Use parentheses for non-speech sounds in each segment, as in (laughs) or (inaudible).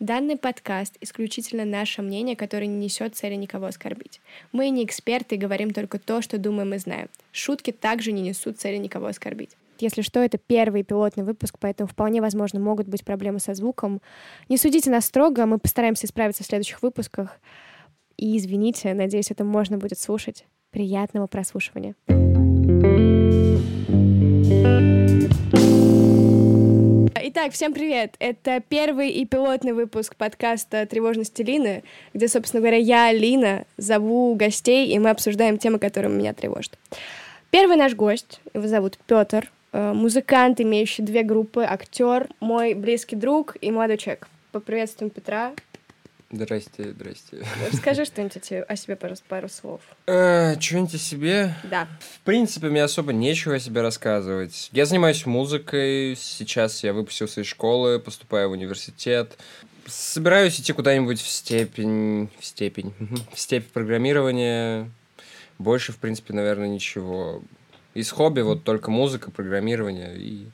Данный подкаст — исключительно наше мнение, которое не несет цели никого оскорбить. Мы не эксперты и говорим только то, что думаем и знаем. Шутки также не несут цели никого оскорбить. Если что, это первый пилотный выпуск, поэтому вполне возможно могут быть проблемы со звуком. Не судите нас строго, мы постараемся исправиться в следующих выпусках. И извините, надеюсь, это можно будет слушать. Приятного прослушивания. Итак, всем привет! Это первый и пилотный выпуск подкаста «Тревожности Лины», где, собственно говоря, я, Лина, зову гостей, и мы обсуждаем темы, которые меня тревожат. Первый наш гость, его зовут Петр, э, музыкант, имеющий две группы, актер, мой близкий друг и молодой человек. Поприветствуем Петра. Здрасте, здрасте. Расскажи (laughs) что-нибудь о себе пару, пару слов. Э, что-нибудь о себе? Да. В принципе, мне особо нечего о себе рассказывать. Я занимаюсь музыкой, сейчас я выпустился из школы, поступаю в университет. Собираюсь идти куда-нибудь в степень... В степень... (laughs) В степень программирования. Больше, в принципе, наверное, ничего. Из хобби вот только музыка, программирование и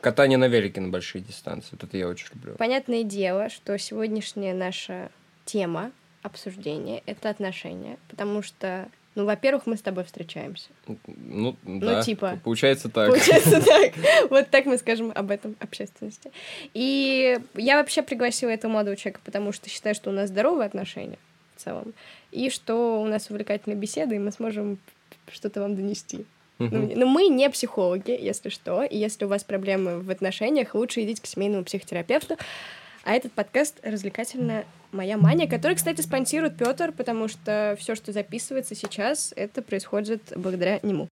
катание на велике на большие дистанции. Вот это я очень люблю. Понятное дело, что сегодняшняя наша тема обсуждения — это отношения, потому что ну, во-первых, мы с тобой встречаемся. Ну, да. Ну, типа. Получается так. Получается (laughs) так. Вот так мы скажем об этом общественности. И я вообще пригласила этого молодого человека, потому что считаю, что у нас здоровые отношения в целом, и что у нас увлекательные беседы, и мы сможем что-то вам донести. Ну, но мы не психологи, если что, и если у вас проблемы в отношениях, лучше идите к семейному психотерапевту. А этот подкаст развлекательная моя мания, который, кстати, спонсирует Петр, потому что все, что записывается сейчас, это происходит благодаря нему.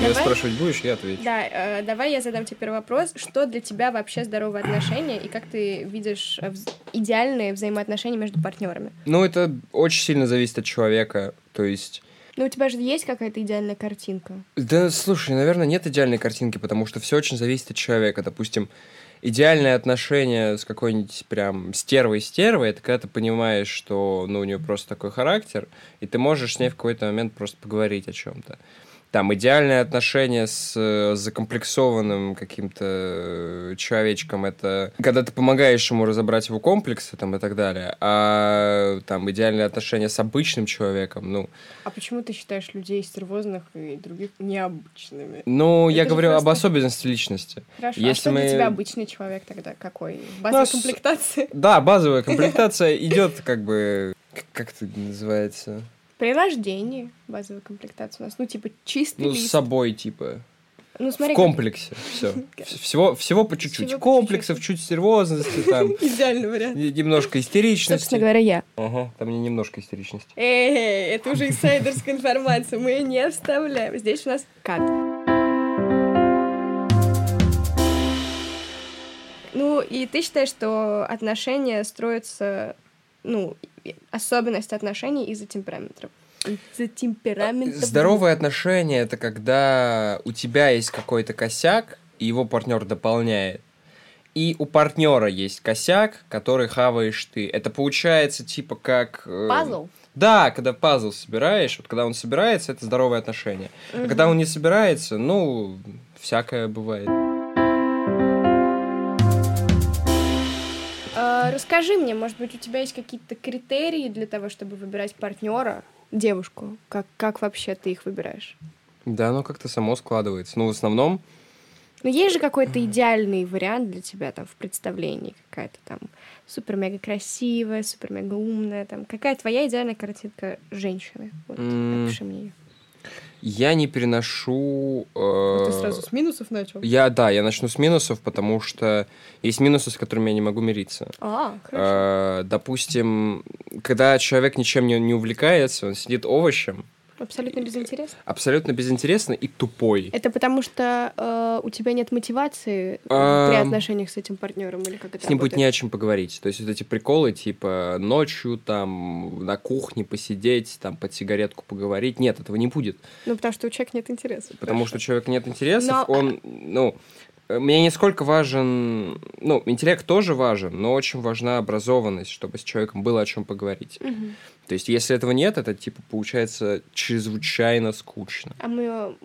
Я спрашивать будешь, я отвечу. Да, э, давай я задам тебе первый вопрос. Что для тебя вообще здоровые отношения и как ты видишь вз- идеальные взаимоотношения между партнерами? Ну, это очень сильно зависит от человека. То есть Ну, у тебя же есть какая-то идеальная картинка. Да, слушай, наверное, нет идеальной картинки, потому что все очень зависит от человека. Допустим, идеальное отношение с какой-нибудь прям стервой-стервой, это когда ты понимаешь, что ну, у нее просто такой характер, и ты можешь с ней в какой-то момент просто поговорить о чем-то. Там идеальное отношение с э, закомплексованным каким-то э, человечком, это когда ты помогаешь ему разобрать его комплексы там, и так далее. А там идеальное отношение с обычным человеком, ну, А почему ты считаешь людей стервозных и других необычными? ну я же говорю об просто- особенности личности. Хорошо, а Если что для мы- тебя обычный человек тогда? Какой? Базовая Ну, комплектация? Да, базовая комплектация идет как бы... Как это называется? При рождении базовая комплектация у нас, ну, типа, чистый Ну, с лист. собой, типа. Ну, смотри, в комплексе. Все. (laughs) Всего, всего по чуть-чуть. Всего по Комплексов, чуть стервозности, там, (laughs) идеальный вариант. немножко Собственно истеричности. говоря, я. Ага, там не немножко истеричности. Эй, это уже инсайдерская информация, мы ее не вставляем. Здесь у нас кат. Ну, и ты считаешь, что отношения строятся, ну, особенность отношений из-за темпераментов? Из-за темперамента. Здоровые отношения это когда у тебя есть какой-то косяк, и его партнер дополняет. И у партнера есть косяк, который хаваешь ты. Это получается типа как... э, Пазл? Да, когда пазл собираешь, вот когда он собирается, это здоровые отношения. А когда он не собирается, ну, всякое бывает. А, Расскажи мне, может быть, у тебя есть какие-то критерии для того, чтобы выбирать партнера, девушку? Как, как вообще ты их выбираешь? Да, оно как-то само складывается. Ну, в основном, Ну, есть же какой-то идеальный вариант для тебя там в представлении, какая-то там супер-мега красивая, супер-мега умная, там, какая твоя идеальная картинка женщины? Вот, М. опиши мне её. Я не переношу... э, Вот Ты сразу с минусов начал? Я, да, я начну с минусов, потому что есть минусы, с которыми я не могу мириться. А, хорошо. Э, допустим, когда человек ничем не, не увлекается, он сидит овощем, Абсолютно безинтересно. абсолютно безинтересно и тупой. Это потому что э, у тебя нет мотивации при отношениях с этим партнером или как это С ним будет не о чем поговорить. То есть вот эти приколы, типа ночью там на кухне посидеть, там под сигаретку поговорить. Нет, этого не будет. Ну, потому что у человека нет интереса. Потому что у человека нет интересов, Но- он, ну, мне не сколько важен, ну, интеллект тоже важен, но очень важна образованность, чтобы с человеком было о чем поговорить. Мгм. То есть, если этого нет, это, типа, получается чрезвычайно скучно. А мы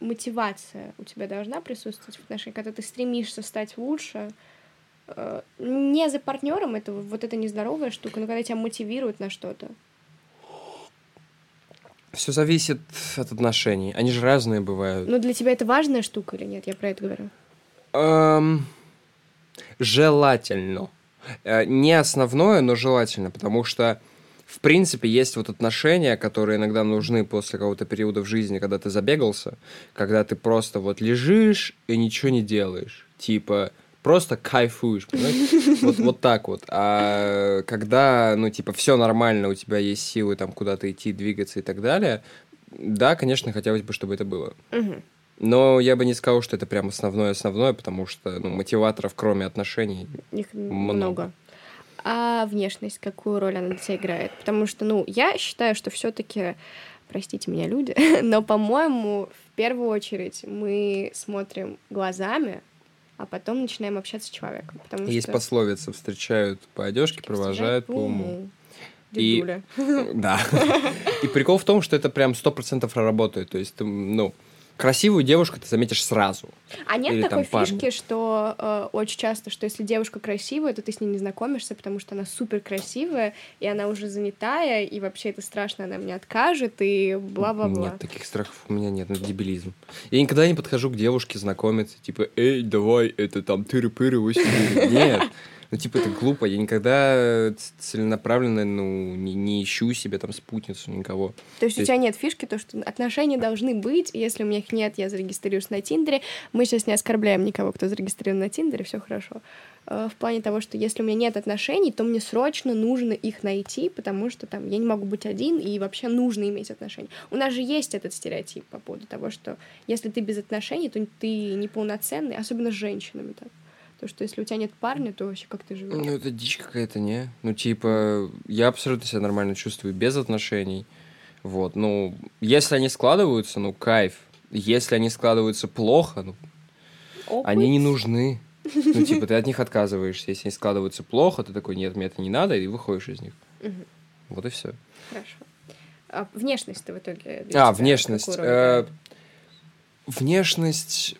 мотивация у тебя должна присутствовать в отношениях, когда ты стремишься стать лучше, э, не за партнером, это вот эта нездоровая штука, но когда тебя мотивируют на что-то. Все зависит от отношений. Они же разные бывают. Ну, для тебя это важная штука или нет? Я про это говорю. Эм, желательно. Э, Не основное, но желательно, потому что, в принципе, есть вот отношения, которые иногда нужны после какого-то периода в жизни, когда ты забегался, когда ты просто вот лежишь и ничего не делаешь. Типа, просто кайфуешь, понимаешь? (laughs) Вот, вот так вот. А когда, ну, типа, все нормально, у тебя есть силы там куда-то идти, двигаться и так далее, да, конечно, хотелось бы, чтобы это было. Но я бы не сказал, что это прям основное-основное, потому что ну, мотиваторов, кроме отношений, Их Много. много. А внешность, какую роль она для тебя играет? Потому что, ну, я считаю, что все-таки, простите меня, люди, (laughs) но, по-моему, в первую очередь мы смотрим глазами, а потом начинаем общаться с человеком. Потому есть что пословица «встречают по одежке, провожают по уму». И-. (laughs) Да. (laughs) И прикол в том, что это прям сто процентов проработает. То есть, ну, красивую девушку ты заметишь сразу. А нет Или такой там парня. фишки, что э, очень часто, что если девушка красивая, то ты с ней не знакомишься, потому что она супер красивая, и она уже занятая, и вообще это страшно, она мне откажет, и бла-бла-бла. Нет, таких страхов у меня нет, это дебилизм. Я никогда не подхожу к девушке знакомиться, типа, эй, давай, это там тыры-пыры, (laughs) Нет. Ну, типа, это глупо. Я никогда ц- целенаправленно, ну, не, не ищу себе там спутницу, никого. То есть То у тебя нет фишки, то, что отношения должны быть, если у меня их нет, я зарегистрируюсь на Тиндере. Мы сейчас не оскорбляем никого, кто зарегистрирован на Тиндере, все хорошо. Э, В плане того, что если у меня нет отношений, то мне срочно нужно их найти, потому что там я не могу быть один, и вообще нужно иметь отношения. У нас же есть этот стереотип по поводу того, что если ты без отношений, то ты неполноценный, особенно с женщинами так. То, что если у тебя нет парня, то вообще как ты живешь? Ну, это дичь какая-то, не? Ну, типа, я абсолютно себя нормально чувствую без отношений. Вот, ну, если они складываются, ну, кайф. Если они складываются плохо, ну, Опыт. они не нужны. Ну, (laughs) типа, ты от них отказываешься. Если они складываются плохо, ты такой, нет, мне это не надо, и выходишь из них. Мгм. Вот и все. Хорошо. А внешность ты в итоге... А, внешность. Э? Внешность...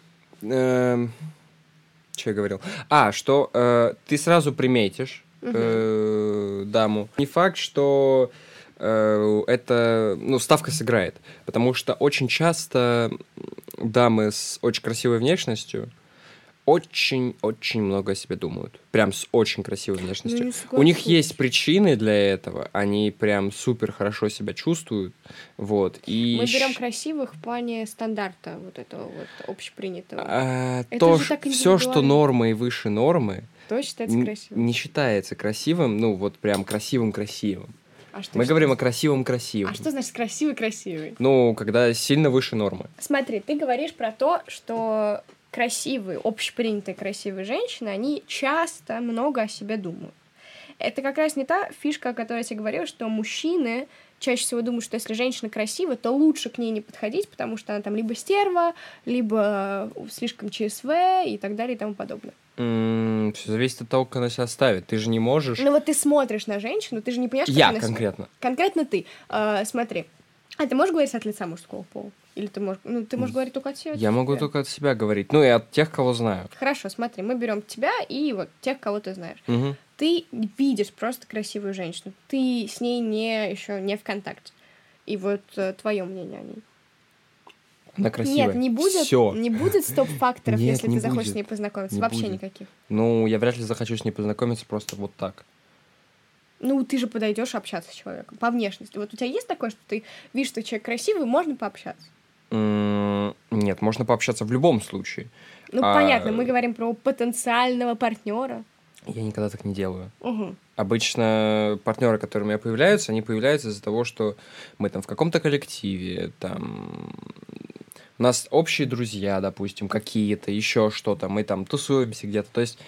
Что я говорил? А, что э, ты сразу приметишь э, даму. Не факт, что э, это, ну, ставка сыграет. Потому что очень часто дамы с очень красивой внешностью очень-очень много о себе думают. Прям с очень красивой внешностью. не У них есть причины для этого. Они прям супер хорошо себя чувствуют. Вот. И Мы берем красивых в плане стандарта вот этого вот общепринятого. а, Это то, же так все, что нормы и выше нормы, То считается красивым. не считается красивым, ну вот прям красивым-красивым. А что Мы считается- говорим о красивом-красивом. А что значит красивый-красивый? Ну, когда сильно выше нормы. Смотри, ты говоришь про то, что красивые, общепринятые красивые женщины, они часто много о себе думают. Это как раз не та фишка, о которой я тебе говорила, что мужчины чаще всего думают, что если женщина красива, то лучше к ней не подходить, потому что она там либо стерва, либо э, слишком ЧСВ и так далее и тому подобное. все зависит от того, как она себя ставит. Ты же не можешь... Ну вот ты смотришь на женщину, ты же не понимаешь, как Я она конкретно. Конкретно ты. Э, смотри. А ты можешь говорить от лица мужского пола? Или ты можешь... Ну, ты можешь говорить только от себя? Я могу только от себя говорить. Ну, и от тех, кого знаю. Хорошо, смотри, мы берем тебя и вот тех, кого ты знаешь. Мгм. Ты видишь просто красивую женщину. Ты с ней не еще не в контакте. И вот твое мнение о ней. Она красивая. Нет, не будет, Всё. не будет стоп-факторов, Нет, если не ты захочешь будет. с ней познакомиться. Не Вообще будет. никаких. Ну, я вряд ли захочу с ней познакомиться просто вот так. Ну, ты же подойдешь общаться с человеком по внешности. Вот у тебя есть такое, что ты видишь, что человек красивый, можно пообщаться. Нет, можно пообщаться в любом случае. Ну, А- понятно, мы говорим про потенциального партнера. Я никогда так не делаю. Угу. Обычно партнеры, которые у меня появляются, они появляются из-за того, что мы там в каком-то коллективе, там у нас общие друзья, допустим, какие-то, еще что-то, мы там тусуемся где-то. То есть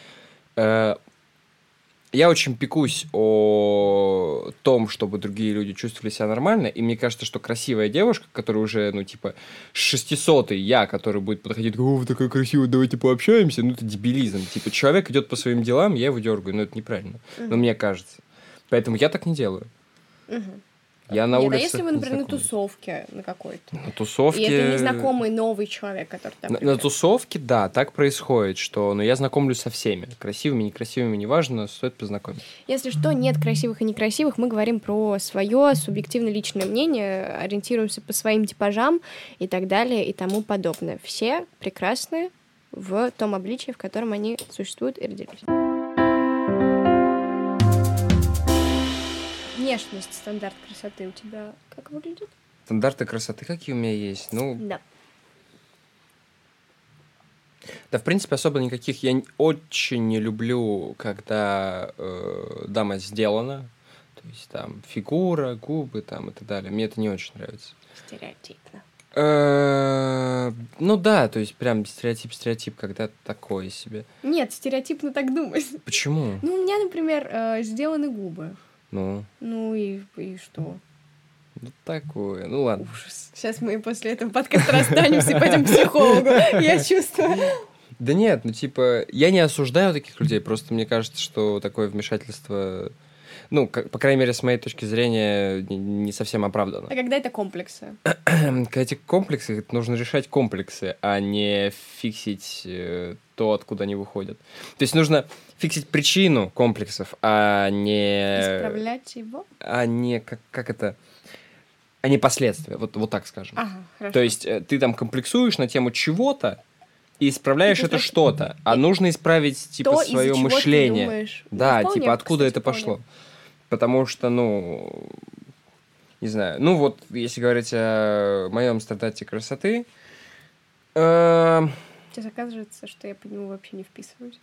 э, я очень пекусь о том, чтобы другие люди чувствовали себя нормально, и мне кажется, что красивая девушка, которая уже, ну, типа, 600 я, который будет подходить, о, вы такая красивая, давайте пообщаемся, ну, это дебилизм. Типа, человек идет по своим делам, я его дергаю, но это неправильно. Но мне кажется. Поэтому я так не делаю. Угу. Я на Нет, улице. а если вы, например, на тусовке на какой-то, На тусовке... и это незнакомый новый человек, который там... На, на тусовке, да, так происходит, что ну, я знакомлюсь со всеми. Красивыми, некрасивыми, неважно, стоит познакомиться. Если что, нет красивых и некрасивых, мы говорим про свое субъективно личное мнение, ориентируемся по своим типажам и так далее и тому подобное. Все прекрасны в том обличии, в котором они существуют и родились. Внешность, стандарт красоты у тебя как выглядит? Стандарты красоты какие у меня есть? Ну, Да. да, в принципе, особо никаких. Я очень не люблю, когда э, дама сделана. То есть там фигура, губы там и так далее. Мне это не очень нравится. Стереотипно. Э, Ну да, то есть прям стереотип-стереотип, когда такое себе. Нет, стереотипно так думать. Почему? Ну, у меня, например, э, сделаны губы. Ну, Ну и, и что? ну такое. Ну ладно. Ужас. Сейчас мы после этого подкаста расстанемся и пойдем к психологу. Я чувствую. Да нет, ну типа, я не осуждаю таких людей, просто мне кажется, что такое вмешательство, ну, как- по крайней мере, с моей точки зрения, не, не совсем оправдано. А когда это комплексы? (clears throat) Когда эти комплексы, это нужно решать комплексы, а не фиксить э, то, откуда они выходят. То есть нужно фиксить причину комплексов, а не... Исправлять его? А не, как, как это... А не последствия, вот, вот так скажем. Ага, хорошо. То есть э, ты там комплексуешь на тему чего-то и исправляешь И это что-то, а нужно исправить типа То, свое мышление. Ну, Да, вполне, типа откуда кстати, это вполне. Потому что, ну, не знаю. Ну вот, если говорить о моем стандарте красоты, эм, Сейчас оказывается, что я под него вообще не вписываюсь.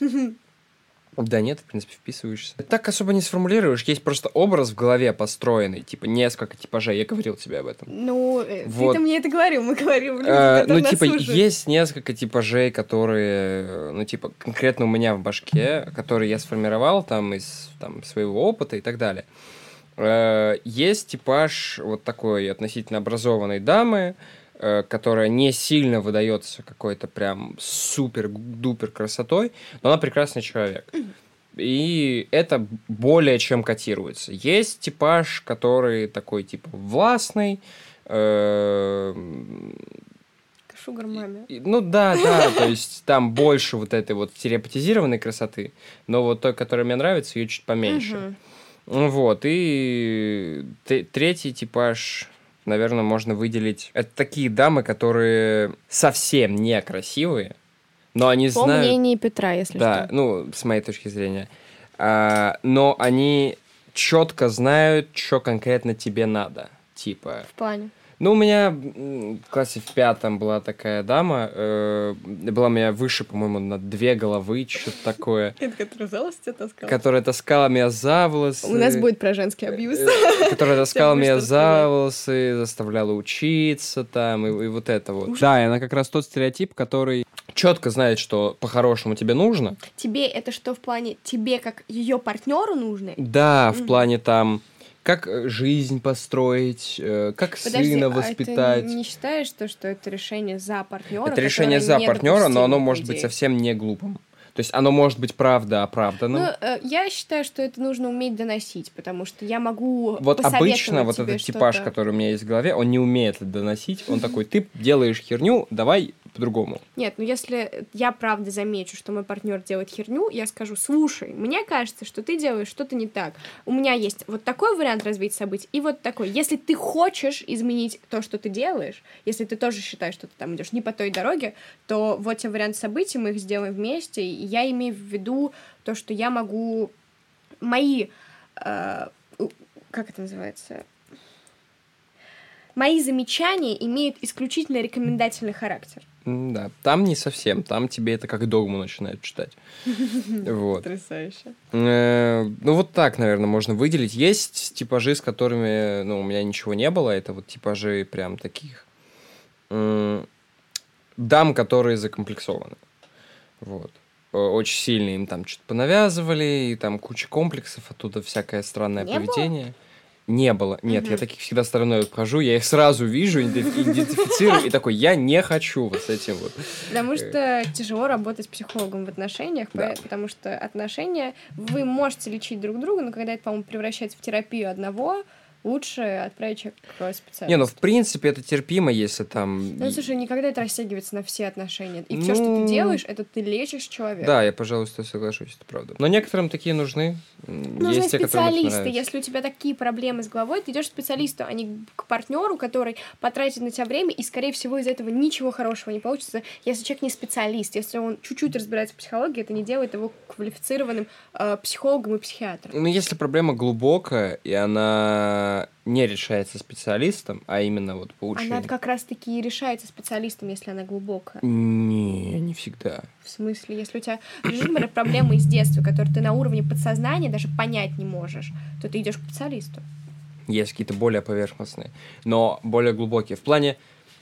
(laughs) да нет, в принципе, вписываешься. Так особо не сформулируешь, есть просто образ в голове построенный, типа несколько типажей, я говорил тебе об этом. Ну, э, Вот. ты-то мне это говорил, мы говорим, люди, Э, которые ну, типа, слушают. есть несколько типажей, которые, э, ну, типа, конкретно у меня в башке, которые я сформировал там из там, своего опыта и так далее. Э, Есть типаж вот такой относительно образованной дамы, э, которая не сильно выдается какой-то прям супер-дупер красотой, но она прекрасный человек. И это более чем котируется. Есть типаж, который такой, типа, властный, э, Шугар маме. Ну да, да, то есть там больше вот этой вот стереопатизированной красоты, но вот той, которая мне нравится, ее чуть поменьше. Ну Вот, и третий типаж, наверное, можно выделить. Это такие дамы, которые совсем не красивые, но они По знают... мнению Петра, если Да, что. ну, с моей точки зрения. А, но они четко знают, что конкретно тебе надо. Типа, В плане. Ну, у меня в классе в пятом была такая дама, э, была у меня выше, по-моему, на две головы, что-то такое, (laughs) Это которая за волосы тебя таскала? которая таскала меня за волосы. У нас будет про женский абьюз. э, Которая (laughs) таскала меня за волосы, заставляла учиться там, и, и вот это вот. Да, и она как раз тот стереотип, который четко знает, что по-хорошему тебе нужно. Тебе это что в плане тебе как ее партнеру нужно? Да, в плане там, как э, жизнь построить, э, как Подожди, сына а воспитать. ты не считаешь то, что это решение за партнера? Это решение за партнера, но оно может быть совсем не глупым. То есть оно может быть правда оправданным. Ну, э, я считаю, что это нужно уметь доносить, потому что я могу вот обычно вот этот типаж, который у меня есть в голове, он не умеет доносить. Он такой, ты делаешь херню, давай по-другому. Нет, ну если я правда замечу, что мой партнер делает херню, я скажу, слушай, мне кажется, что ты делаешь что-то не так. У меня есть вот такой вариант развития событий и вот такой. Если ты хочешь изменить то, что ты делаешь, если ты тоже считаешь, что ты там идешь не по той дороге, то вот те варианты событий, мы их сделаем вместе, и я имею в виду то, что я могу мои, э, как это называется, мои замечания имеют исключительно рекомендательный характер. Да, там не совсем, там тебе это как догму начинают читать. (laughs) Вот. Потрясающе. Э, Ну, вот так, наверное, можно выделить. Есть типажи, с которыми, ну, у меня ничего не было. Это вот типажи прям таких дам, которые закомплексованы. Вот. Э, Очень сильно им там что-то понавязывали, и там куча комплексов, оттуда всякое странное Не было? поведение. Не было. Нет, я Мгм. таких всегда стороной обхожу, я их сразу вижу, идент- идентифицирую, и такой, я не хочу вот с этим вот. Потому что тяжело работать с психологом в отношениях, Да. потому что отношения вы можете лечить друг друга, но когда это, по-моему, превращается в терапию одного, лучше отправить человека к специалисту. Не, ну в принципе это терпимо, если там... Ну, слушай, никогда это растягивается на все отношения. И все, что Ну, ты делаешь, это ты лечишь человека. Да, я, пожалуй, с тобой соглашусь, это правда. Но некоторым такие нужны. Нужны Есть те, специалисты. нравится. Если у тебя такие проблемы с головой, ты идешь к специалисту, а не к партнеру, который потратит на тебя время, и, скорее всего, из этого ничего хорошего не получится, если человек не специалист. Если он чуть-чуть разбирается в психологии, это не делает его квалифицированным э, психологом и психиатром. Ну, если проблема глубокая, и она не решается специалистом, а именно вот по Она как раз-таки и решается специалистом, если она глубокая. Не, не всегда. В смысле, если у тебя лежит, например, проблема из детства, которую ты на уровне подсознания даже понять не можешь, то ты идешь к специалисту. Есть какие-то более поверхностные, но более глубокие. В плане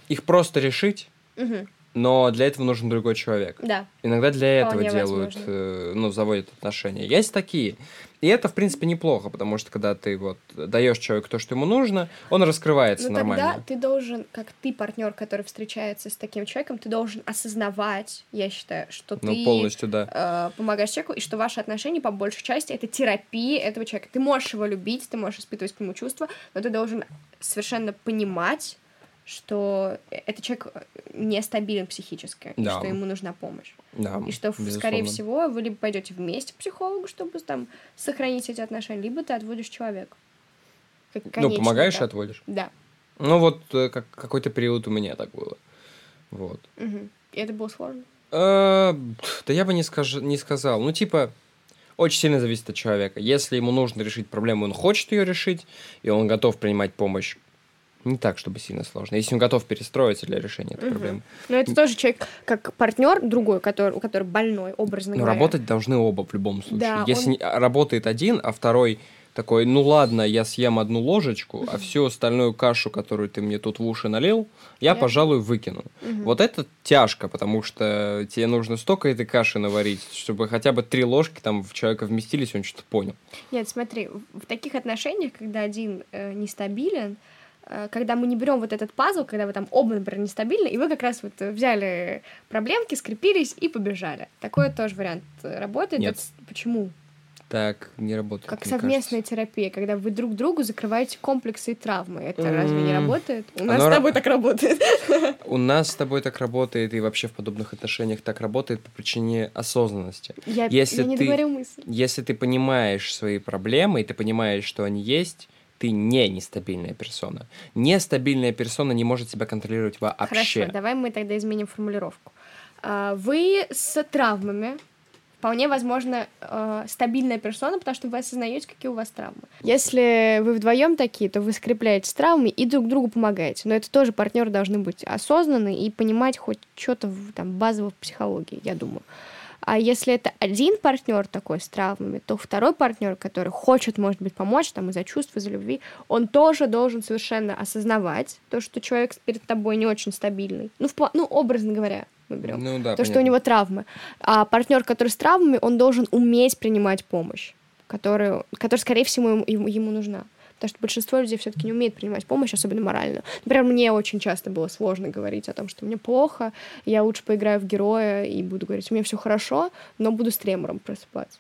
их просто решить, Мгм. Но для этого нужен другой человек. Да. Иногда для этого Вполне делают, э, ну, заводят отношения. Есть такие. И это, в принципе, неплохо, потому что когда ты вот даешь человеку то, что ему нужно, он раскрывается Но нормально. Ну, тогда ты должен, как ты партнер, который встречается с таким человеком, ты должен осознавать, я считаю, что Ну, ты полностью, да. э, помогаешь человеку, и что ваши отношения по большей части это терапия этого человека. Ты можешь его любить, ты можешь испытывать к нему чувства, но ты должен совершенно понимать, что этот человек нестабилен психически, и Да. что ему нужна помощь. да И что, безусловно. скорее всего, вы либо пойдете вместе к психологу, чтобы там сохранить эти отношения, либо ты отводишь человека. Как Ну, помогаешь и этап. отводишь. Да. Ну, вот э, как, какой-то период у меня так было. Вот. Мгм. И это было сложно. Э, Да я бы не, скаж... не сказал. Ну, типа, очень сильно зависит от человека. Если ему нужно решить проблему, он хочет ее решить, и он готов принимать помощь, не так, чтобы сильно сложно. Если он готов перестроиться для решения этой Мгм. проблемы. Но это тоже человек, как партнер другой, который, у которого больной, образно Но говоря. работать должны оба в любом случае. Да, Если он- а, работает один, а второй такой, ну ладно, я съем одну ложечку, а всю остальную кашу, которую ты мне тут в уши налил, я, Я- пожалуй, выкину. Мгм. Вот это тяжко, потому что тебе нужно столько этой каши наварить, чтобы хотя бы три ложки там в человека вместились, он что-то понял. Нет, смотри, в таких отношениях, когда один э, нестабилен, когда мы не берем вот этот пазл, когда вы там оба, например, нестабильны, и вы как раз вот э, взяли проблемки, скрепились и побежали. Такой тоже вариант э, работает. Нет. Это с- почему? Так не работает. Как совместная кажется. терапия, когда вы друг другу закрываете комплексы и травмы. Это М, разве не работает? У нас оно с ра- тобой так работает. У нас с тобой так работает, и вообще в подобных отношениях так работает по причине осознанности. Я, Если я не ты- мысль. Если ты понимаешь свои проблемы, и ты понимаешь, что они есть, ты не нестабильная персона. Нестабильная персона не может себя контролировать вообще. Хорошо, давай мы тогда изменим формулировку. А, Вы с травмами вполне возможно э, стабильная персона, потому что вы осознаете, какие у вас травмы. Если вы вдвоем такие, то вы скрепляете травмы и друг другу помогаете. Но это тоже партнеры должны быть осознанны и понимать хоть что-то там базово в психологии, я думаю. А если это один партнер такой с травмами, то второй партнер, который хочет, может быть, помочь там из-за чувств, из-за любви, он тоже должен совершенно осознавать то, что человек перед тобой не очень стабильный. Ну, в ну образно говоря, мы берем. Ну да, то, что у понятно. него травмы. А партнер, который с травмами, он должен уметь принимать помощь, которую, которая, скорее всего, ему- ему нужна. Потому что большинство людей все-таки не умеет принимать помощь, особенно морально. Например, мне очень часто было сложно говорить о том, что мне плохо, я лучше поиграю в героя и буду говорить, у меня все хорошо, но буду с тремором просыпаться.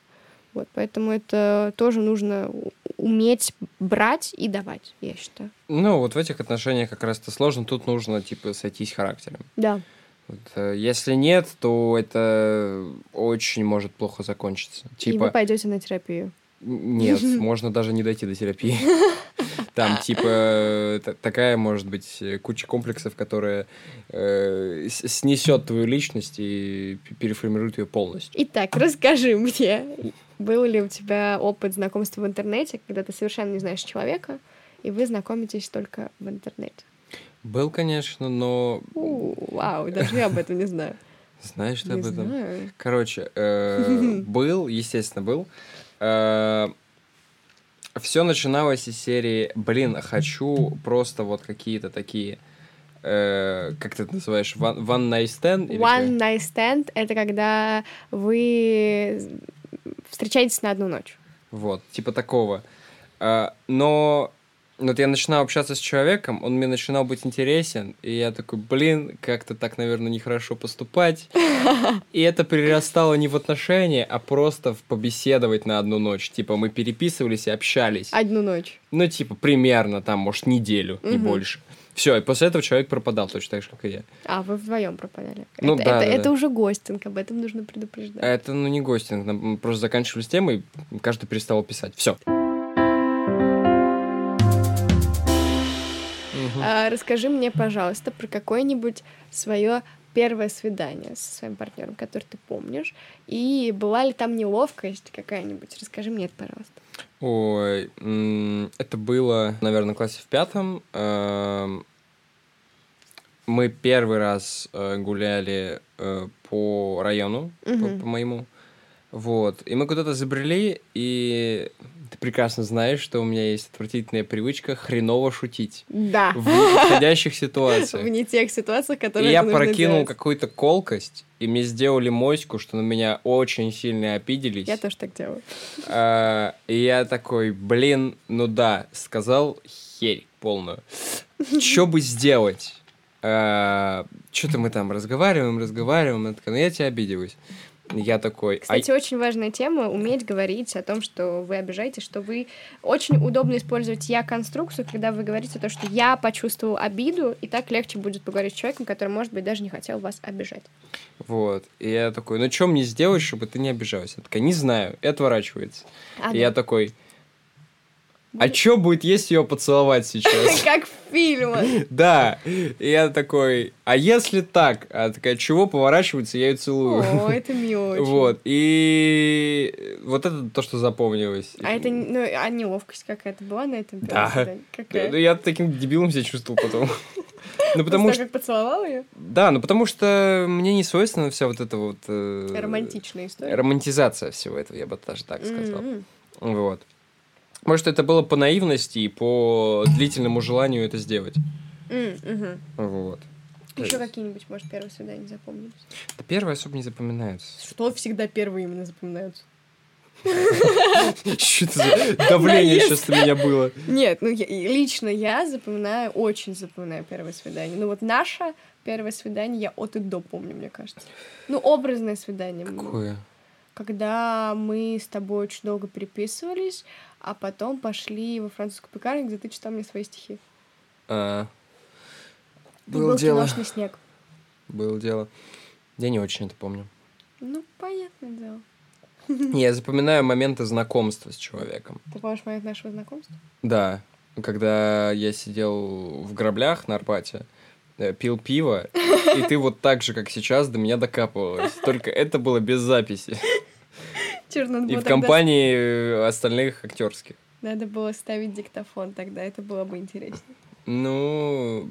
Вот, поэтому это тоже нужно уметь брать и давать, я считаю. Ну, вот в этих отношениях как раз-то сложно. Тут нужно, типа, сойтись характером. Да. Вот, э, если нет, то это очень может плохо закончиться. И вы Типа, пойдете на терапию. Нет, можно даже не дойти до терапии. (laughs) Там, типа, та- такая, может быть, э, куча комплексов, которая э, снесет твою личность и переформирует ее полностью. Итак, расскажи мне, был ли у тебя опыт знакомства в интернете, когда ты совершенно не знаешь человека, и вы знакомитесь только в интернете? Был, конечно, но У, вау, даже я об этом не знаю. знаешь ты об этом? Короче, э, (laughs) был, естественно, был. Все начиналось из серии, блин, хочу просто вот какие-то такие, э, как ты это называешь, one, one night stand? или One как? night stand — это когда вы встречаетесь на одну ночь. Вот, типа такого. А, но вот я начинал общаться с человеком, он мне начинал быть интересен, и я такой, блин, как-то так, наверное, нехорошо поступать. (laughs) И это перерастало не в отношения, а просто в побеседовать на одну ночь. Типа мы переписывались и общались. Одну ночь. Ну, типа, примерно, там, может, неделю, не Мгм. больше. Все, и после этого человек пропадал точно так же, как и я. А, вы вдвоем пропадали. Ну это, да, это, да, это да. уже гостинг, об этом нужно предупреждать. Это, ну, не гостинг, нам- просто заканчивали с темой, каждый перестал писать. Все. А, расскажи мне, пожалуйста, про какое-нибудь свое первое свидание со своим партнером, который ты помнишь. И была ли там неловкость какая-нибудь? Расскажи мне это, пожалуйста. Ой, это было, наверное, в классе в пятом. Эм, Мы первый раз э, гуляли э, по району, по, Мгм. по моему. Вот. И мы куда-то забрели, и ты прекрасно знаешь, что у меня есть отвратительная привычка хреново шутить Да. в подходящих (laughs) В ситуациях. не тех ситуациях, И которые я это нужно прокинул какую-то колкость, и мне сделали моську, что на меня очень сильно обиделись. Я тоже так делаю. А, И я такой, блин, ну да, сказал херь полную. Что бы сделать? Что-то мы там разговариваем, разговариваем, она такая, ну я тебя обиделась. Я такой, «А Кстати, очень важная тема — уметь говорить о том, что вы обижаете, что вы... Очень удобно использовать «я-конструкцию», когда вы говорите то, что «я почувствовал обиду», и так легче будет поговорить с человеком, который, может быть, даже не хотел вас обижать. вот. И я такой, ну что мне сделать, чтобы ты не обижалась? Она такая, не знаю, и отворачивается. А, И да. я такой, а что будет, если ее поцеловать сейчас? (laughs) Как в фильмах. Да. И я такой, а если так? Она такая, чего поворачивается, я ее целую. О, это мило. Вот, и вот это то, что запомнилось. А это, ну, а неловкость какая-то была на этом Да. Ну, я таким дебилом себя чувствовал потом. (laughs) Ну, потому что... как поцеловал ее? Да, ну потому что мне не свойственна вся вот эта вот... э, Романтичная история. Романтизация всего этого, я бы даже так сказал. Вот. Может, это было по наивности и по длительному желанию это сделать. М, мгм. Вот. Еще какие-нибудь, может, первые свидания запомнились? Да первые особо не запоминаются. Что всегда первые именно запоминаются? Что это за давление сейчас на меня было? Нет, ну лично я запоминаю, очень запоминаю первое свидание. Ну вот наше первое свидание я от и до помню, мне кажется. Ну, образное свидание. Какое? Когда мы с тобой очень долго переписывались, а потом пошли во французскую пекарню, где ты читал мне свои стихи. А, И Было был дело. киношный снег. Было дело. Я не очень это помню. Ну, понятное дело. Я запоминаю моменты знакомства с человеком. Ты помнишь момент нашего знакомства? Да, когда я сидел в граблях на Арбате, э, пил пиво, и ты вот так же, как сейчас, до меня докапывалась. Только это было без записи. И в компании э, остальных актерских. Надо было ставить диктофон тогда, это было бы интереснее. Ну,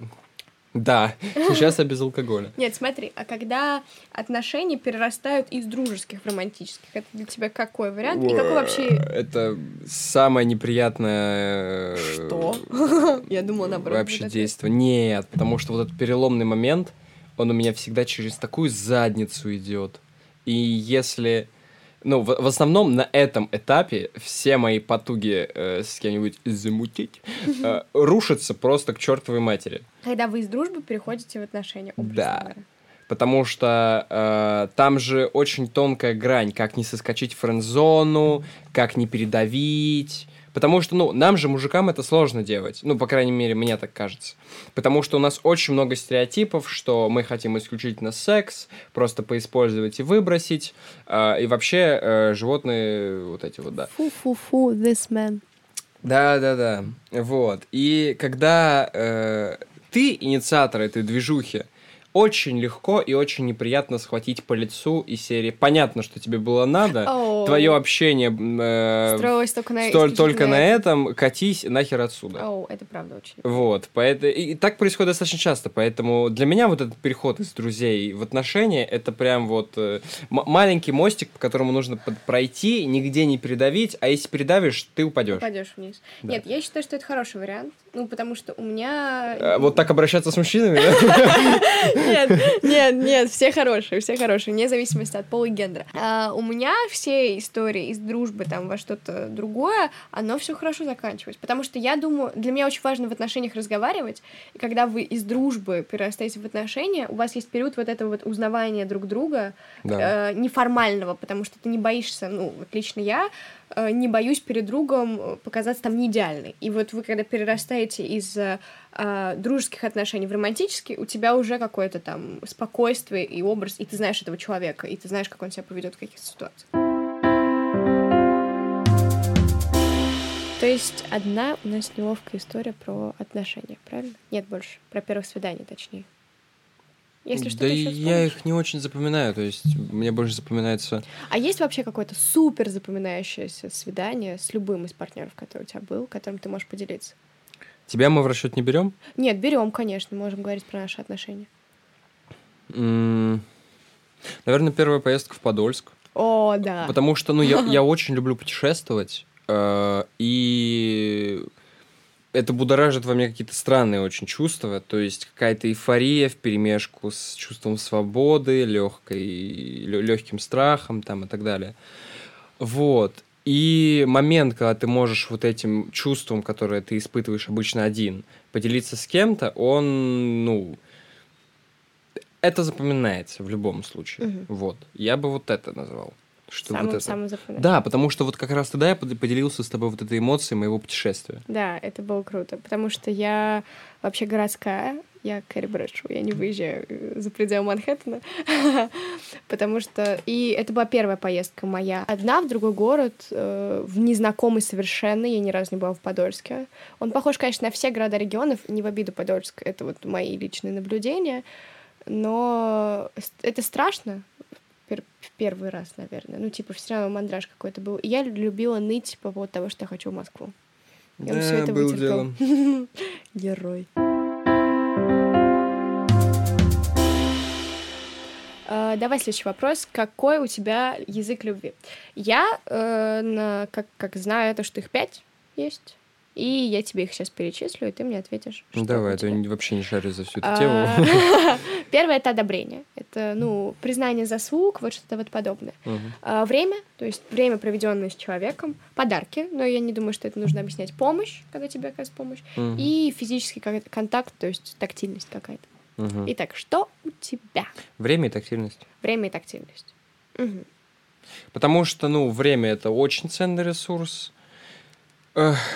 да, сейчас я без алкоголя. Нет, смотри, а когда отношения перерастают из дружеских в романтических, это для тебя какой вариант? И какой вообще... Это самое неприятное... э, Что? Я думала, наоборот. Вообще действие. Нет, потому что вот этот переломный момент, он у меня всегда через такую задницу идет. И если... Ну, в, в основном на этом этапе все мои потуги э, с кем-нибудь замутить э, (laughs) рушатся просто к чертовой матери. Когда вы из дружбы переходите в отношения. Да. говоря. Потому что э, там же очень тонкая грань, как не соскочить в френд-зону, как не передавить. Потому что, ну, нам же, мужикам, это сложно делать. Ну, по крайней мере, мне так кажется. Потому что у нас очень много стереотипов, что мы хотим исключительно секс, просто поиспользовать и выбросить. э, и вообще, э, животные вот эти вот, да. Фу-фу-фу, this man. Да, да, да. Вот. И когда э, ты инициатор этой движухи, очень легко и очень неприятно схватить по лицу и серии. Понятно, что тебе было надо. Оу. Твое общение э, Строилось только на... столь- только на этом, катись нахер отсюда. Оу, это правда очень. Вот, поэтому, и, так происходит достаточно часто, поэтому для меня вот этот переход из друзей в отношения, это прям вот э, маленький мостик, по которому нужно под- пройти, нигде не передавить, а если передавишь, ты упадешь. Пойдешь вниз. Да. Нет, я считаю, что это хороший вариант. Ну, потому что у меня... Э, Вот так обращаться с мужчинами? (laughs) Нет, (laughs) нет, нет, все хорошие, все хорошие, вне зависимости от пола и гендера. А, у меня все истории из дружбы там во что-то другое, оно все хорошо заканчивалось. Потому что я думаю, для меня очень важно в отношениях разговаривать, и когда вы из дружбы перерастаете в отношения, у вас есть период вот этого вот узнавания друг друга, Да. э, неформального, потому что ты не боишься, ну, вот лично я не боюсь перед другом э, показаться там не идеальной. И вот вы, когда перерастаете из э, э, дружеских отношений в романтические, у тебя уже какое-то там спокойствие и образ, и ты знаешь этого человека, и ты знаешь, как он себя поведет в каких-то ситуациях. То есть одна у нас неловкая история про отношения, правильно? Нет больше. Про первое свидание, точнее. Если что-то да и ещё я их не очень запоминаю, то есть мне больше запоминается... А есть вообще какое-то супер запоминающееся свидание с любым из партнеров, который у тебя был, которым ты можешь поделиться? Тебя мы в расчет не берем? Нет, берем, конечно, можем говорить про наши отношения. М, Наверное, первая поездка в Подольск. О, да. Потому что, ну, я, (laughs) я очень люблю путешествовать, э, и это будоражит во мне какие-то странные очень чувства, то есть какая-то эйфория в перемешку с чувством свободы, легкой, легким страхом там и так далее. Вот. И момент, когда ты можешь вот этим чувством, которое ты испытываешь обычно один, поделиться с кем-то, он, ну, это запоминается в любом случае. Мгм. Вот. Я бы вот это назвал. Что самым, вот это. самым. Да, потому что вот как раз тогда я под- поделился с тобой вот этой эмоцией моего путешествия. Да, это было круто, потому что я вообще городская, я Кэрри Брэдшоу, я не выезжаю э, за пределы Манхэттена, (laughs) потому что... И это была первая поездка моя. Одна в другой город, э, в незнакомый совершенно, я ни разу не была в Подольске. Он похож, конечно, на все города регионов, не в обиду Подольск, это вот мои личные наблюдения, но это страшно, пер- в первый раз, наверное. Ну, типа, все равно мандраж какой-то был. И я любила ныть по поводу того, что я хочу в Москву. И он всё это было вытерпел. (laughs) Герой. А, Давай следующий вопрос. Какой у тебя язык любви? Я, э, на- как, как знаю, то, что их пять есть, и я тебе их сейчас перечислю, и ты мне ответишь. что Давай, у а то тебя. я вообще не шарю за всю эту А, тему. (laughs) Первое — это одобрение. Это, ну, признание заслуг, вот что-то вот подобное. А, Время, то есть время, проведенное с человеком, подарки, но я не думаю, что это нужно объяснять, помощь, когда тебе оказывает помощь, и физический контакт, то есть тактильность какая-то. Итак, что у тебя? Время и тактильность. Время и тактильность. Потому что, ну, время это очень ценный ресурс.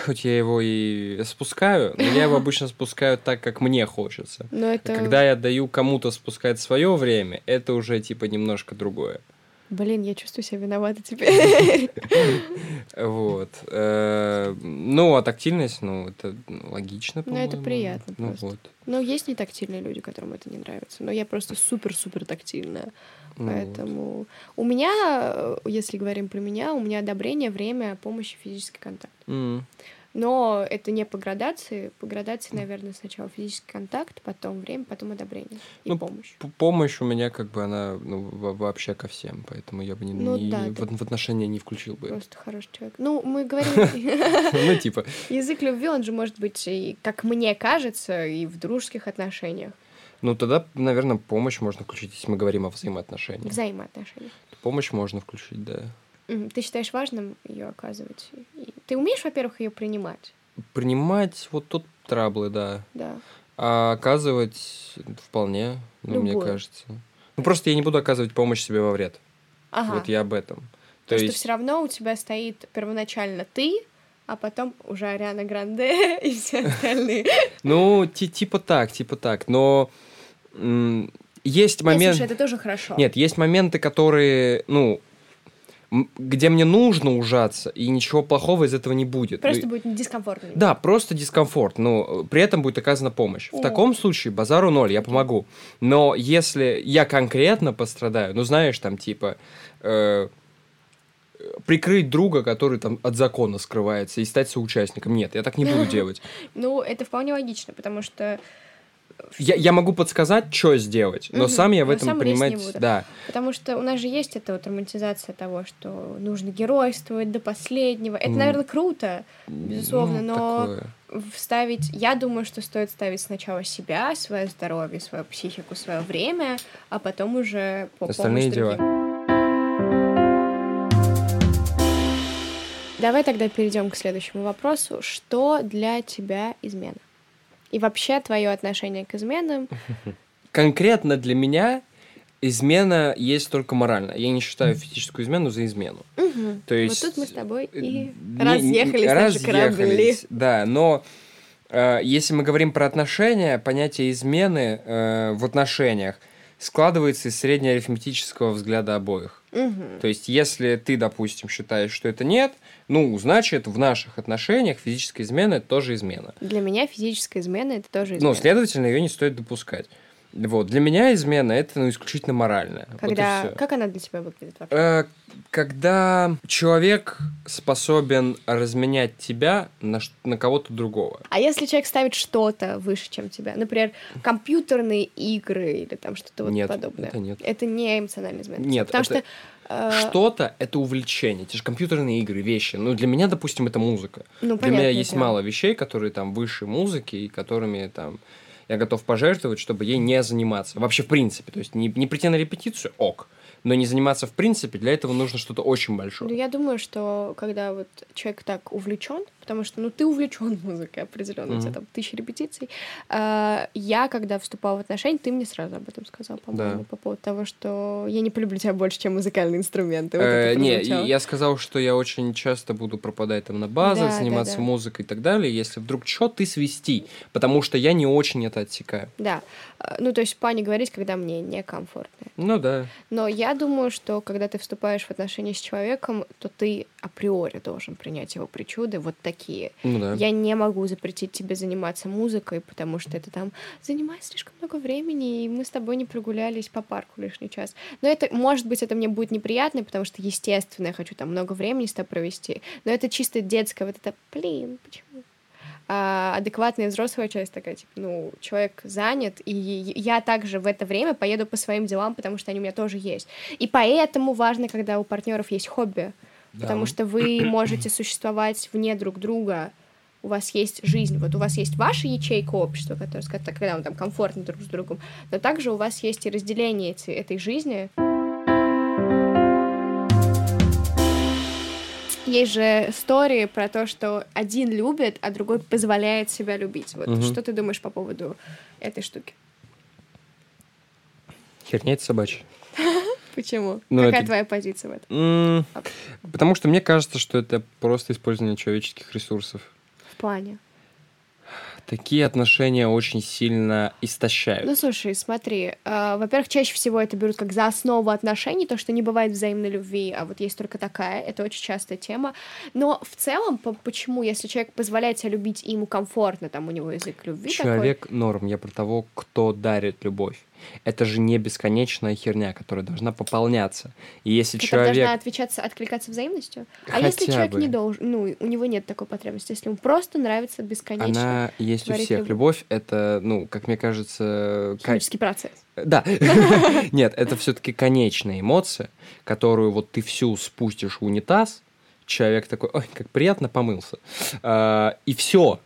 Хоть я его и спускаю, но я его обычно спускаю так, как мне хочется. Но это... Когда я даю кому-то спускать свое время, это уже типа немножко другое. Блин, я чувствую себя виновата теперь. Вот. Э, Ну, а тактильность, ну, это логично, Ну, это приятно Ну, вот. Но есть не тактильные люди, которым это не нравится. Но я просто супер-супер тактильная. Ну. Поэтому у меня, э, если говорим про меня, у меня одобрение, время, помощь и физический контакт. Но это не по градации. По градации, наверное, сначала физический контакт, потом время, потом одобрение и Ну, помощь. Помощь у меня как бы она ну, во- вообще ко всем, поэтому я бы не, Ну не- да, в, ты- в отношения не включил бы. Просто хороший человек. Ну, мы говорим, (laughs) Ну, типа, (laughs) язык любви, он же может быть, и, как мне кажется, и в дружеских отношениях, ну тогда, наверное, помощь можно включить, если мы говорим о взаимоотношениях. взаимоотношениях. Помощь можно включить, да. Ты считаешь важным ее оказывать? И Ты умеешь, во-первых, ее принимать? Принимать вот тут траблы, да. Да. А оказывать вполне, ну, мне кажется. Ну, просто я не буду оказывать помощь себе во вред. Ага. Вот я об этом. То То что есть, все равно у тебя стоит первоначально ты, а потом уже Ариана Гранде (laughs) и все остальные. (laughs) ну, ти- типа так, типа так. Но есть Нет, момент... слушай, это тоже хорошо. Нет, есть моменты, которые, ну, где мне нужно ужаться, и ничего плохого из этого не будет. Просто Ну, будет дискомфортно. Да, просто дискомфорт, но при этом будет оказана помощь. О. В таком случае базару ноль, я помогу. Но если я конкретно пострадаю, ну знаешь, там типа э, прикрыть друга, который там от закона скрывается, и стать соучастником, нет, я так не буду (laughs) делать. Ну, это вполне логично, потому что Я, я могу подсказать, что сделать, но Мгм, сам я в но этом лезть не буду. да. Потому что у нас же есть эта вот романтизация того, что нужно геройствовать до последнего. Это, Ну, наверное, круто, безусловно, Ну, но такое. вставить... Я думаю, что стоит ставить сначала себя, свое здоровье, свою психику, свое время, а потом уже по Остальные дела. другим. Давай тогда перейдем к следующему вопросу. Что для тебя измена? И вообще твое отношение к изменам? Конкретно для меня измена есть только морально. Я не считаю физическую измену за измену. Мгм. То есть... вот тут мы с тобой э, и не- разъехались наши корабли. разъехались, Да, но э, если мы говорим про отношения, понятие измены э, в отношениях складывается из среднеарифметического взгляда обоих. То есть, если ты, допустим, считаешь, что это нет, ну, значит, в наших отношениях физическая измена это тоже измена. Для меня физическая измена это тоже измена. Ну, следовательно, ее не стоит допускать. Вот. Для меня измена это ну, исключительно моральная. Вот Когда... всё. Как она для тебя выглядит вообще? Э, Когда человек способен разменять тебя на, на кого-то другого. А если человек ставит что-то выше, чем тебя? Например, компьютерные игры или там что-то вот Нет, подобное. это нет. Это не эмоциональный измена. Нет, Потому это- что... э, Что-то это увлечение. Те же компьютерные игры, вещи. Ну, для меня, допустим, это музыка. Ну, для меня понятное есть дело. мало вещей, которые там выше музыки, и которыми там я готов пожертвовать, чтобы ей не заниматься. Вообще, в принципе. То есть не, не прийти на репетицию, ок. Но не заниматься в принципе, для этого нужно что-то очень Ну, большое. я думаю, что когда вот человек так увлечен, потому что, ну, ты увлечен музыкой определенно, у тебя там тысячи репетиций. А, я, когда вступала в отношения, ты мне сразу об этом сказал, по-моему, Да. по поводу того, что я не полюблю тебя больше, чем музыкальные инструменты. Вот Э, не, я сказал, что я очень часто буду пропадать там на базах, Да, да, заниматься да. музыкой и так далее. Если вдруг что, ты свести, потому что я не очень это отсекаю. Да. А, Ну, то есть в плане говорить, когда мне некомфортно. Ну да. Но я думаю, что когда ты вступаешь в отношения с человеком, то ты априори должен принять его причуды вот такие. Ну да. Я не могу запретить тебе заниматься музыкой, потому что это там занимает слишком много времени, и мы с тобой не прогулялись по парку лишний час. Но это, может быть, это мне будет неприятно, потому что, естественно, я хочу там много времени с тобой провести. Но это чисто детское, вот это, блин, почему? А адекватная взрослая часть такая, типа, ну, человек занят, и я также в это время поеду по своим делам, потому что они у меня тоже есть. И поэтому важно, когда у партнеров есть хобби, Да. потому что вы (clears throat) можете существовать вне друг друга, у вас есть жизнь, вот у вас есть ваша ячейка общества, которая, когда вам там комфортно друг с другом, но также у вас есть и разделение этой жизни. Есть же истории про то, что один любит, а другой позволяет себя любить. Вот Мгм. что ты думаешь по поводу этой штуки? Херня это собачья. (laughs) Почему? Ну, Какая это- твоя позиция в этом? М, Потому что мне кажется, что это просто использование человеческих ресурсов. В плане? Такие отношения очень сильно истощают. Ну, слушай, смотри, э, во-первых, чаще всего это берут как за основу отношений, то, что не бывает взаимной любви, а вот есть только такая, это очень частая тема. Но в целом, по- почему, если человек позволяет себя любить, и ему комфортно, там у него язык любви Человек норм, я про того, кто дарит любовь. Это же не бесконечная херня, которая должна пополняться. И если которая человек... должна отвечаться, откликаться взаимностью. А Хотя если человек бы. не должен, ну, у него нет такой потребности, если ему просто нравится бесконечно Она есть у всех. любовь. Любовь это, ну, как мне кажется, ка- химический процесс. Да. (laughs) (laughs) Нет, это все-таки конечная эмоция, которую вот ты всю спустишь в унитаз, человек такой, ой, как приятно помылся. А, И все.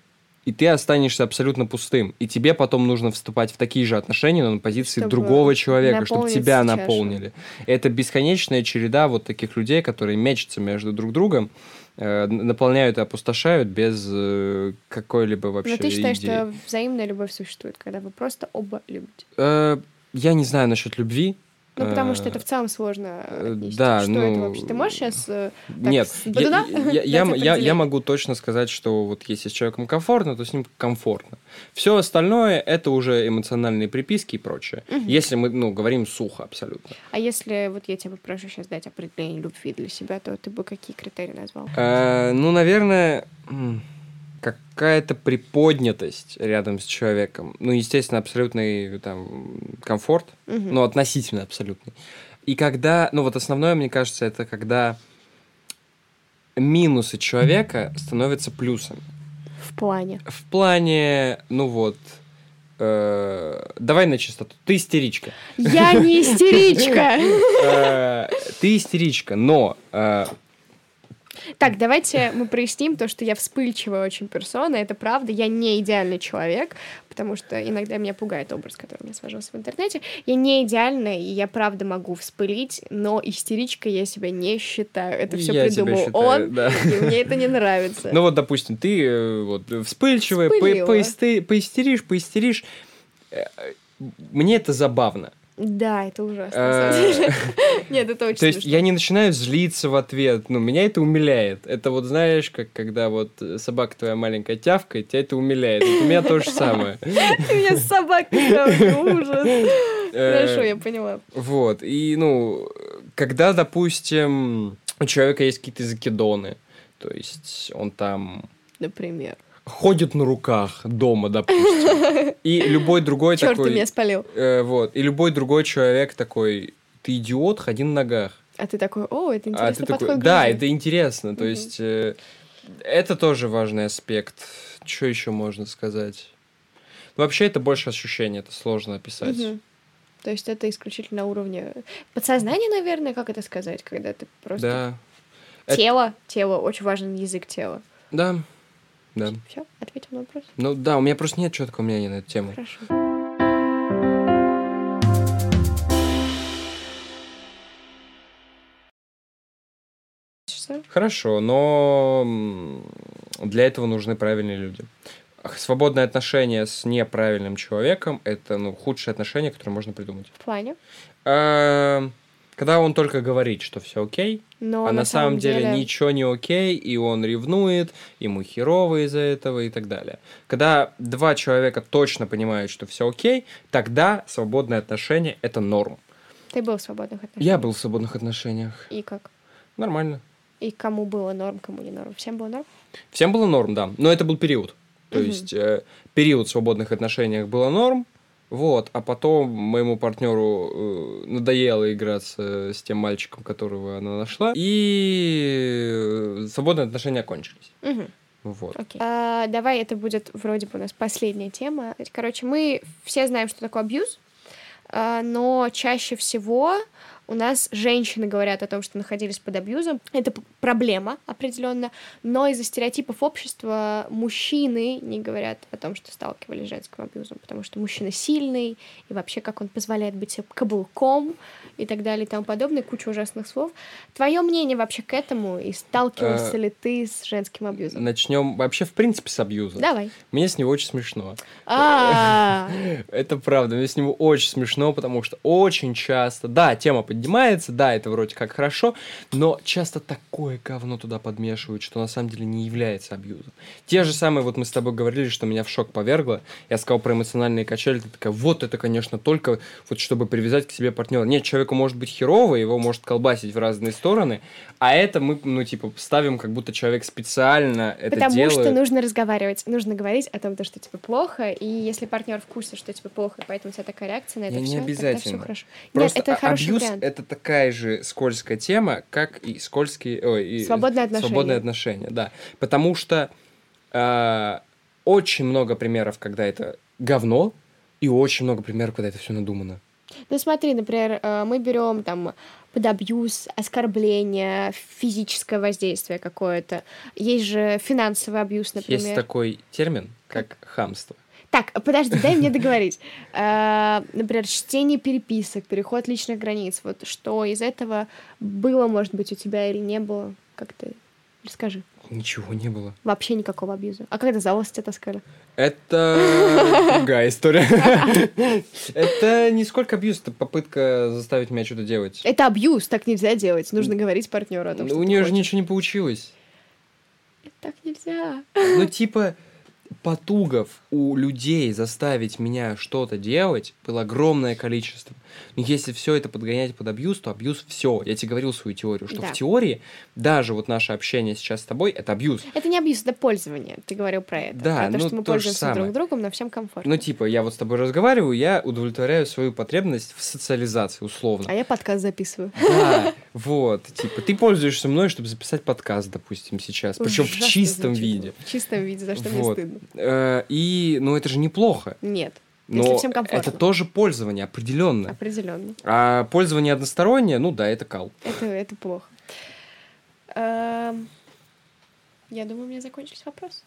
И ты останешься абсолютно пустым. И тебе потом нужно вступать в такие же отношения, но на позиции Чтобы другого человека, чтобы тебя чашу. наполнили. Это бесконечная череда вот таких людей, которые мечутся между друг другом, э, наполняют и опустошают без э, какой-либо вообще Но ты считаешь, идеи. что взаимная любовь существует, когда вы просто оба любите? Э, Я не знаю насчет любви. Ну, потому что Э, это в целом сложно э, отнести. да, Что ну, это вообще? Ты можешь сейчас... Нет, с я, (laughs) я- я- я- я- могу точно сказать, что вот если с человеком комфортно, то с ним комфортно. Все остальное это уже эмоциональные приписки и прочее. Если мы ну, говорим сухо абсолютно. А если вот я тебя попрошу сейчас дать определение любви для себя, то ты бы какие критерии назвал? Э, ну, наверное, какая-то приподнятость рядом с человеком. Ну, естественно, абсолютный там комфорт, Мгм. ну, относительно абсолютный. И когда, ну, вот основное, мне кажется, это когда минусы человека становятся плюсами. В плане. В плане, ну вот, э, давай на чистоту. Ты истеричка. Я не истеричка! Э, Ты истеричка, но э, Так, давайте мы проясним то, что я вспыльчивая очень персона, это правда, я не идеальный человек, потому что иногда меня пугает образ, который у меня сложился в интернете. Я не идеальная, и я правда могу вспылить, но истеричкой я себя не считаю. Это все Я придумал считаю, он, да. и мне это не нравится. Ну вот, допустим, ты э, вот вспыльчивая, по- поистеришь, поистеришь. Э, Мне это забавно. Да, это ужасно. Э. (laughs) Нет, это очень То есть я не начинаю злиться в ответ, ну, меня это умиляет. Это вот, знаешь, как когда вот э, собака твоя маленькая тявкает, тебя это умиляет. У меня то же самое. (laughs) Ты меня с собакой ужас. (laughs) Э, Хорошо, я поняла. Вот, и, ну, когда, допустим, у человека есть какие-то закидоны, то есть он там Например. Ходит на руках дома, допустим, и любой другой (laughs) Черт, ты такой... меня спалил. э, вот, и любой другой человек такой, ты идиот, ходи на ногах. А ты такой, о, это а интересный ты такой, да, жизни». это интересно, то есть э, это тоже важный аспект. Что еще можно сказать? Вообще это больше ощущение, это сложно описать. Мгм. То есть это исключительно на уровне подсознания, наверное, как это сказать, когда ты просто Да, это- тело, тело, очень важен язык тела. да, да. Все, ответил на вопрос. Ну да, у меня просто нет четкого мнения на эту тему. Хорошо. Хорошо, но для этого нужны правильные люди. Свободное отношение с неправильным человеком – это ну, худшее отношение, которое можно придумать. В плане? А, Когда он только говорит, что все окей, Но а на самом деле ничего не окей, и он ревнует, ему херово из-за этого и так далее. Когда два человека точно понимают, что все окей, тогда свободное отношение – это норм. Ты был в свободных отношениях? Я был в свободных отношениях. И как? Нормально. И кому было норм, кому не норм? Всем было норм? Всем было норм, да. Но это был период. То Мгм. есть э, период в свободных отношениях было норм, вот, а потом моему партнеру э, надоело играться с тем мальчиком, которого она нашла, и э, свободные отношения окончились. Мгм. Вот. Окей. А, давай, это будет вроде бы у нас последняя тема. Короче, мы все знаем, что такое абьюз, а, но чаще всего у нас женщины говорят о том, что находились под абьюзом. Это проблема определенно, но из-за стереотипов общества мужчины не говорят о том, что сталкивались с женским абьюзом, потому что мужчина сильный, и вообще как он позволяет быть себе каблуком и так далее и тому подобное, куча ужасных слов. Твое мнение вообще к этому, и сталкивался Э, ли ты с женским абьюзом? Начнем вообще, в принципе, с абьюза. Давай. Мне с него очень смешно. А, (laughs) Это правда, мне с него очень смешно, потому что очень часто, да, тема поднимается, да, это вроде как хорошо, но часто такое говно туда подмешивают, что на самом деле не является абьюзом. Те же самые, вот мы с тобой говорили, что меня в шок повергло, я сказал про эмоциональные качели, ты такая, вот это, конечно, только вот чтобы привязать к себе партнера. Нет, человеку может быть херово, его может колбасить в разные стороны, а это мы, ну, типа, ставим, как будто человек специально это потому делает. что нужно разговаривать, нужно говорить о том, то, что тебе плохо, и если партнер в курсе, что тебе плохо, и поэтому у тебя такая реакция на это Не- не все, обязательно. все хорошо. Просто Нет, это хороший абьюз вариант. Это такая же скользкая тема, как и скользкие, ой, и Свободные отношения. свободные отношения, да, потому что а, очень много примеров, когда это говно, и очень много примеров, когда это все надумано. Ну смотри, например, э, мы берем там под абьюз, оскорбление, физическое воздействие какое-то. Есть же финансовый абьюз, например. Есть такой термин, как хамство. Так, подожди, дай мне договорить. Э, Например, чтение переписок, переход личных границ. Вот что из этого было, может быть, у тебя или не было? Как ты расскажи. Ничего не было. Вообще никакого абьюза. А когда за волосы тебя таскали? Это другая история. Это не сколько абьюз, это попытка заставить меня что-то делать. Это абьюз, так нельзя делать. Нужно говорить партнеру о том, что У ты нее же ничего не получилось. Так нельзя. Ну, типа, потугов у людей заставить меня что-то делать было огромное количество. Но если все это подгонять под абьюз, то абьюз все. Я тебе говорил свою теорию, что Да. в теории даже вот наше общение сейчас с тобой это абьюз. Это не абьюз, это пользование. Ты говорил про это. Да, про то, ну, что мы то пользуемся друг другом, но всем комфортно. Ну, типа, я вот с тобой разговариваю, я удовлетворяю свою потребность в социализации, условно. А я подкаст записываю. Да, вот, типа, ты пользуешься мной, чтобы записать подкаст, допустим, сейчас, причем в чистом виде. В чистом виде, за что мне стыдно. Э, И, ну, это же неплохо. Нет. Если Но всем комфортно. это тоже пользование, определенно. Определенно. А пользование одностороннее, ну да, это кал. Это, это плохо. Эм, Я думаю, у меня закончились вопросы.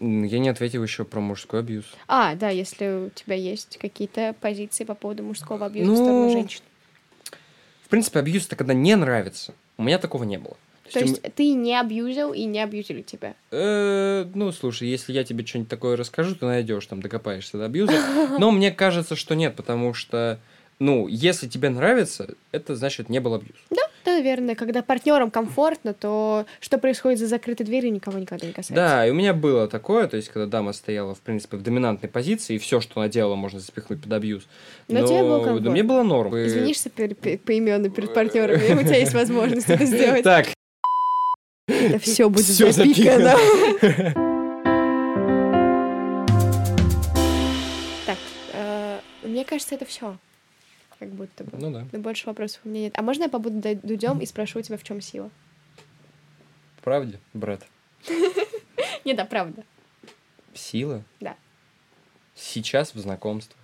Я не ответил еще про мужской абьюз. А, да, если у тебя есть какие-то позиции по поводу мужского абьюза в Ну, сторону женщин. В принципе, абьюз это когда не нравится. У меня такого не было. То им- есть ты не абьюзил и не абьюзили тебя. Э, ну, слушай, если я тебе что-нибудь такое расскажу, ты найдешь, там, докопаешься до абьюза. Но мне кажется, что нет, потому что, ну, если тебе нравится, это значит не был абьюз. Да, наверное, когда партнерам комфортно, то что происходит за закрытой дверью, никого никогда не касается. Да, и у меня было такое, то есть, когда дама стояла, в принципе, в доминантной позиции, и все, что она делала, можно запихнуть под абьюз. Но тебе было да комфортно. мне было норм. Извинишься пер- пе- поименно перед партнерами, у тебя есть возможность это (laughs) сделать. Так, Это все будет всё запикано. Так, э, мне кажется, это все. Как будто бы. ну да, Но больше вопросов у меня нет. А можно я побуду дудем и спрошу у тебя, в чем сила? правде, брат. (laughs) Не, да, правда. Сила? Да. Сейчас в знакомствах.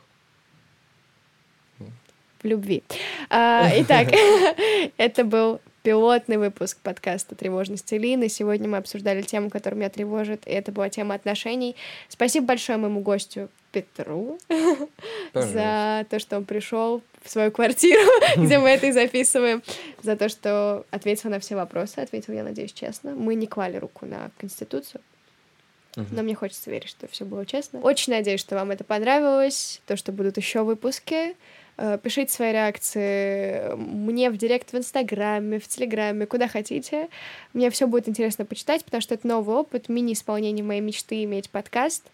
В любви. А, Итак, (laughs) это был пилотный выпуск подкаста «Тревожность Лины». Сегодня мы обсуждали тему, которая меня тревожит, и это была тема отношений. Спасибо большое моему гостю Петру за то, что он пришел в свою квартиру, (laughs) где мы это и записываем, за то, что ответил на все вопросы, ответил, я надеюсь, честно. Мы не клали руку на Конституцию, Мгм. но мне хочется верить, что все было честно. Очень надеюсь, что вам это понравилось, то, что будут еще выпуски. Э, пишите свои реакции мне в директ в Инстаграме, в Телеграме, куда хотите. Мне все будет интересно почитать, потому что это новый опыт, мини-исполнение моей мечты иметь подкаст.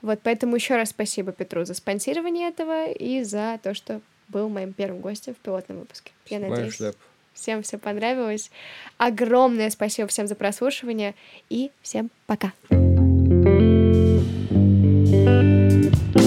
Вот поэтому еще раз спасибо Петру за спонсирование этого и за то, что был моим первым гостем в пилотном выпуске. Я Снимаю надеюсь, шляп. всем все понравилось. Огромное спасибо всем за прослушивание и всем пока. thank you